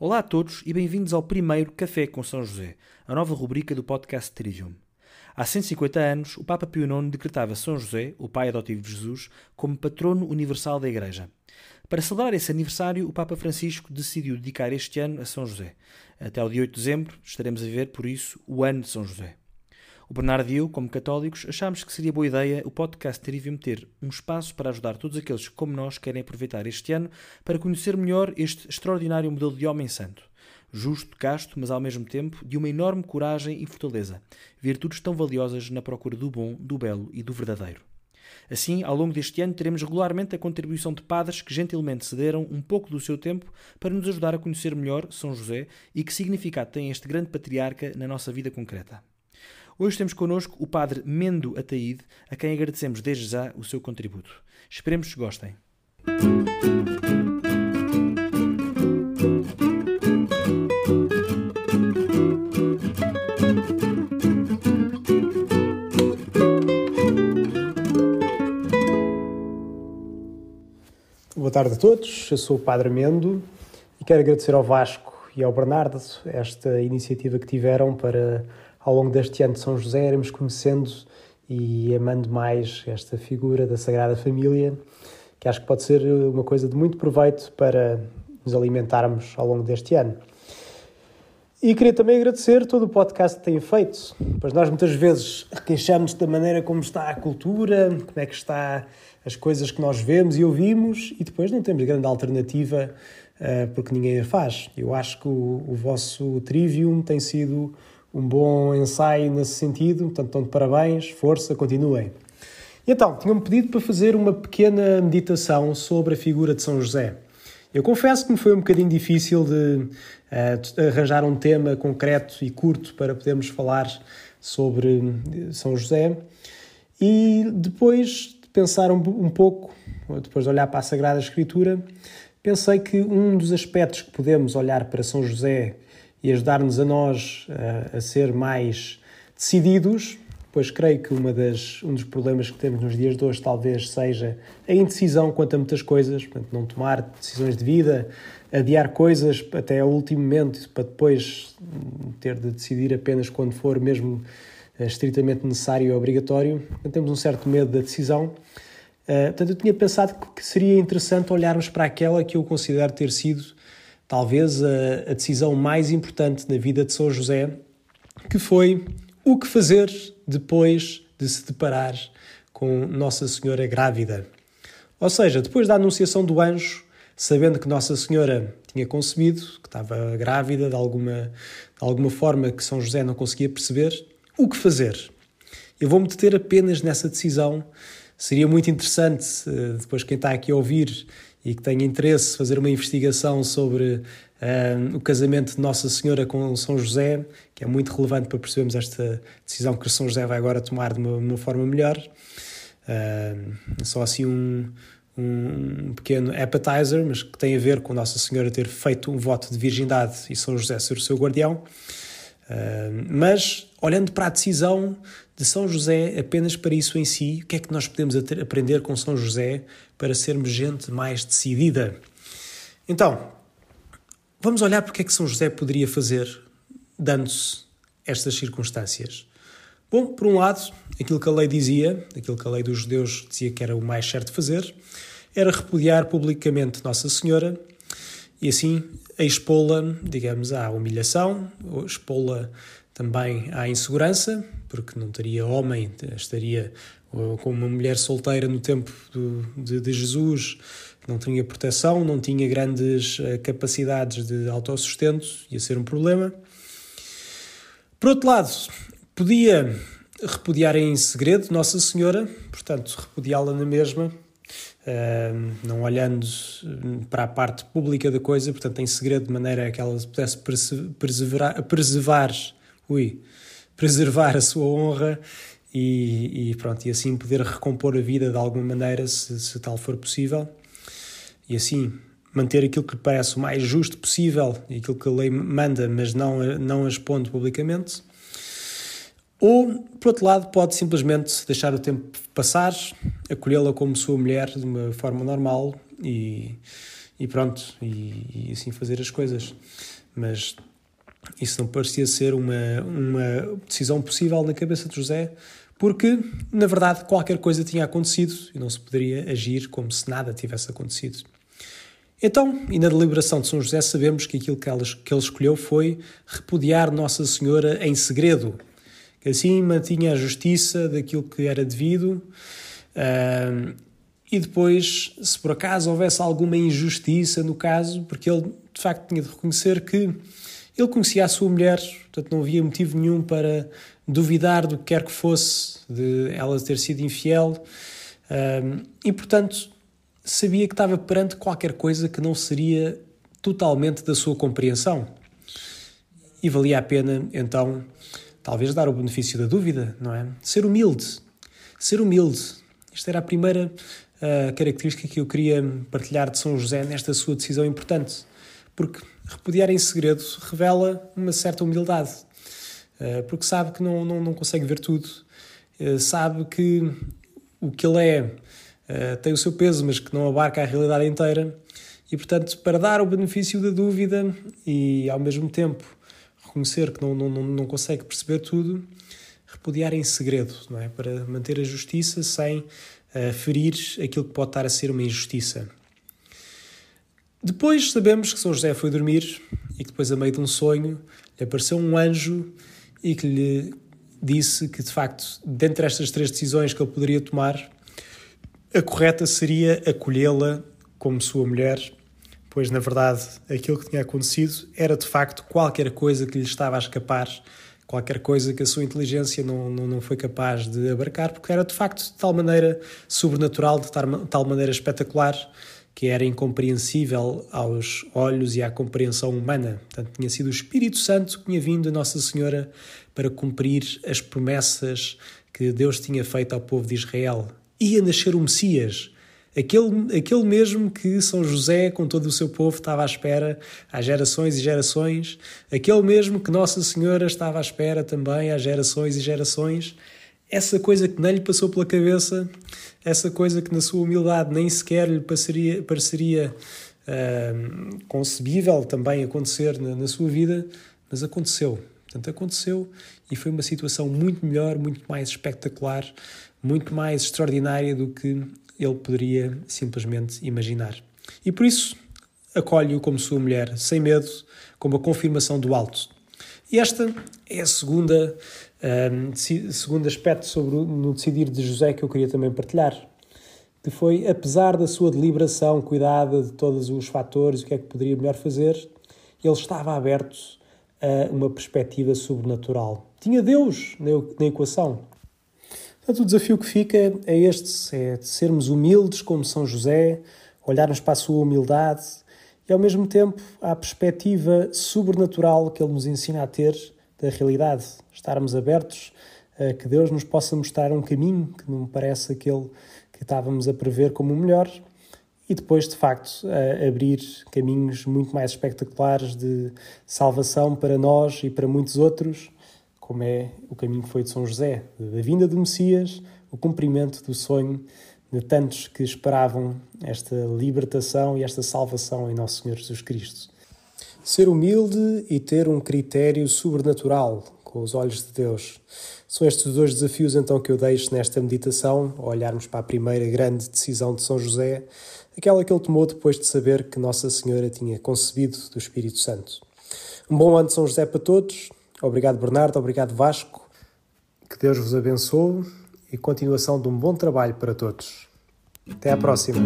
Olá a todos e bem-vindos ao primeiro Café com São José, a nova rubrica do podcast Trivium. Há 150 anos, o Papa Pio IX decretava São José, o pai adotivo de Jesus, como patrono universal da Igreja. Para celebrar esse aniversário, o Papa Francisco decidiu dedicar este ano a São José. Até o dia 8 de dezembro estaremos a ver, por isso, o ano de São José. O Bernardo e eu, como católicos, achámos que seria boa ideia o podcast Trivium ter um espaço para ajudar todos aqueles que, como nós, querem aproveitar este ano para conhecer melhor este extraordinário modelo de homem santo. Justo, casto, mas ao mesmo tempo de uma enorme coragem e fortaleza, virtudes tão valiosas na procura do bom, do belo e do verdadeiro. Assim, ao longo deste ano, teremos regularmente a contribuição de padres que gentilmente cederam um pouco do seu tempo para nos ajudar a conhecer melhor São José e que significado tem este grande patriarca na nossa vida concreta. Hoje temos connosco o padre Mendo Ataíde, a quem agradecemos desde já o seu contributo. Esperemos que gostem. Boa tarde a todos, eu sou o Padre Mendo e quero agradecer ao Vasco e ao Bernardo esta iniciativa que tiveram para, ao longo deste ano de São José, irmos conhecendo e amando mais esta figura da Sagrada Família, que acho que pode ser uma coisa de muito proveito para nos alimentarmos ao longo deste ano. E queria também agradecer todo o podcast que têm feito, pois nós muitas vezes queixamos da maneira como está a cultura, como é que está as coisas que nós vemos e ouvimos, e depois não temos grande alternativa uh, porque ninguém a faz. Eu acho que o, o, vosso Trivium tem sido um bom ensaio nesse sentido, portanto, estão de parabéns, força, continuem. E então, tinham-me pedido para fazer uma pequena meditação sobre a figura de São José. Eu confesso que me foi um bocadinho difícil de uh, arranjar um tema concreto e curto para podermos falar sobre São José. E depois de pensar um, um pouco, depois de olhar para a Sagrada Escritura, pensei que um dos aspectos que podemos olhar para São José e ajudar-nos a nós uh, a ser mais decididos, pois creio que uma das, um dos problemas que temos nos dias de hoje talvez seja a indecisão quanto a muitas coisas, portanto, não tomar decisões de vida, adiar coisas até ao último momento para depois ter de decidir apenas quando for mesmo uh, estritamente necessário e obrigatório. Portanto, temos um certo medo da decisão. Uh, portanto, eu tinha pensado que seria interessante olharmos para aquela que eu considero ter sido talvez a, a decisão mais importante na vida de São José, que foi o que fazer depois de se deparar com Nossa Senhora grávida. Ou seja, depois da anunciação do anjo, sabendo que Nossa Senhora tinha concebido, que estava grávida de alguma, de alguma forma que São José não conseguia perceber, o que fazer? Eu vou-me deter apenas nessa decisão. Seria muito interessante, eh, depois quem está aqui a ouvir e que tenha interesse fazer uma investigação sobre uh, o casamento de Nossa Senhora com São José, que é muito relevante para percebermos esta decisão que São José vai agora tomar de uma, uma forma melhor. Uh, só assim um, um pequeno appetizer, mas que tem a ver com Nossa Senhora ter feito um voto de virgindade e São José ser o seu guardião. Mas, olhando para a decisão de São José apenas para isso em si, o que é que nós podemos aprender com São José para sermos gente mais decidida? Então, vamos olhar para o que é que São José poderia fazer dando-se estas circunstâncias. Bom, por um lado, aquilo que a lei dizia, aquilo que a lei dos judeus dizia que era o mais certo fazer, era repudiar publicamente Nossa Senhora e assim expô-la, digamos, à humilhação, expô-la também à insegurança, porque não teria homem, estaria como uma mulher solteira no tempo do, de, de, Jesus, não tinha proteção, não tinha grandes uh, capacidades de autossustento, ia ser um problema. Por outro lado, podia repudiar em segredo Nossa Senhora, portanto, repudiá-la na mesma, Não olhando para a parte pública da coisa, portanto, em segredo, de maneira que ela pudesse perseverar, preservar, ui, preservar a sua honra e, e, pronto, e assim poder recompor a vida de alguma maneira, se, se tal for possível, e assim manter aquilo que parece o mais justo possível e aquilo que a lei manda, mas não, não expondo publicamente. Ou, por outro lado, pode simplesmente deixar o tempo passar, acolhê-la como sua mulher de uma forma normal e, e pronto, e, e assim fazer as coisas. Mas isso não parecia ser uma, uma decisão possível na cabeça de José, porque, na verdade, qualquer coisa tinha acontecido e não se poderia agir como se nada tivesse acontecido. Então, e na deliberação de São José, sabemos que aquilo que, que ele escolheu foi repudiar Nossa Senhora em segredo, que assim mantinha a justiça daquilo que era devido. Uh, e depois, se por acaso houvesse alguma injustiça no caso, porque ele de facto tinha de reconhecer que ele conhecia a sua mulher, portanto não havia motivo nenhum para duvidar do que quer que fosse de ela ter sido infiel, um, e portanto sabia que estava perante qualquer coisa que não seria totalmente da sua compreensão. E valia a pena, então, talvez dar o benefício da dúvida, não é? Ser humilde. Ser humilde. Esta era a primeira uh, característica que eu queria partilhar de São José nesta sua decisão importante. Porque repudiar em segredo revela uma certa humildade. Uh, porque sabe que não, não, não consegue ver tudo. Uh, sabe que o que ele é tem o seu peso, mas que não abarca a realidade inteira. E, portanto, para dar o benefício da dúvida e, ao mesmo tempo, reconhecer que não, não, não consegue perceber tudo, repudiar em segredo, não é? Para manter a justiça sem uh, ferir aquilo que pode estar a ser uma injustiça. Depois sabemos que São José foi dormir e que depois, a meio de um sonho, lhe apareceu um anjo e que lhe disse que, de facto, dentre estas três decisões que ele poderia tomar, a correta seria acolhê-la como sua mulher, pois na verdade aquilo que tinha acontecido era de facto qualquer coisa que lhe estava a escapar, qualquer coisa que a sua inteligência não, não, não foi capaz de abarcar, porque era de facto de tal maneira sobrenatural, de tal maneira espetacular, que era incompreensível aos olhos e à compreensão humana. Portanto, tinha sido o Espírito Santo que tinha vindo a Nossa Senhora para cumprir as promessas que Deus tinha feito ao povo de Israel ia nascer o Messias. Aquele, aquele mesmo que São José, com todo o seu povo, estava à espera há gerações e gerações, aquele mesmo que Nossa Senhora estava à espera também há gerações e gerações, essa coisa que nem lhe passou pela cabeça, essa coisa que na sua humildade nem sequer lhe pareceria, pareceria uh, concebível também acontecer na, na sua vida, mas aconteceu. Portanto, aconteceu e foi uma situação muito melhor, muito mais espetacular muito mais extraordinária do que ele poderia simplesmente imaginar. E por isso acolhe-o como sua mulher, sem medo, como a confirmação do alto. E esta é a segunda, um, segundo aspecto sobre o, no decidir de José que eu queria também partilhar, que foi, apesar da sua deliberação, cuidada de todos os fatores, o que é que poderia melhor fazer, ele estava aberto a uma perspectiva sobrenatural. Tinha Deus na, na equação. Portanto, o desafio que fica é este: é de sermos humildes como São José, olharmos para a sua humildade e, ao mesmo tempo, a perspectiva sobrenatural que ele nos ensina a ter da realidade. Estarmos abertos a que Deus nos possa mostrar um caminho que não parece aquele que estávamos a prever como o melhor e depois, de facto, abrir caminhos muito mais espetaculares de salvação para nós e para muitos outros como é o caminho que foi de São José, da vinda do Messias, o cumprimento do sonho de tantos que esperavam esta libertação e esta salvação em Nosso Senhor Jesus Cristo. Ser humilde e ter um critério sobrenatural, com os olhos de Deus. São estes dois desafios então que eu deixo nesta meditação, ao olharmos para a primeira grande decisão de São José, aquela que ele tomou depois de saber que Nossa Senhora tinha concebido do Espírito Santo. Um bom ano de São José para todos. Obrigado, Bernardo. Obrigado, Vasco. Que Deus vos abençoe e continuação de um bom trabalho para todos. Até à próxima.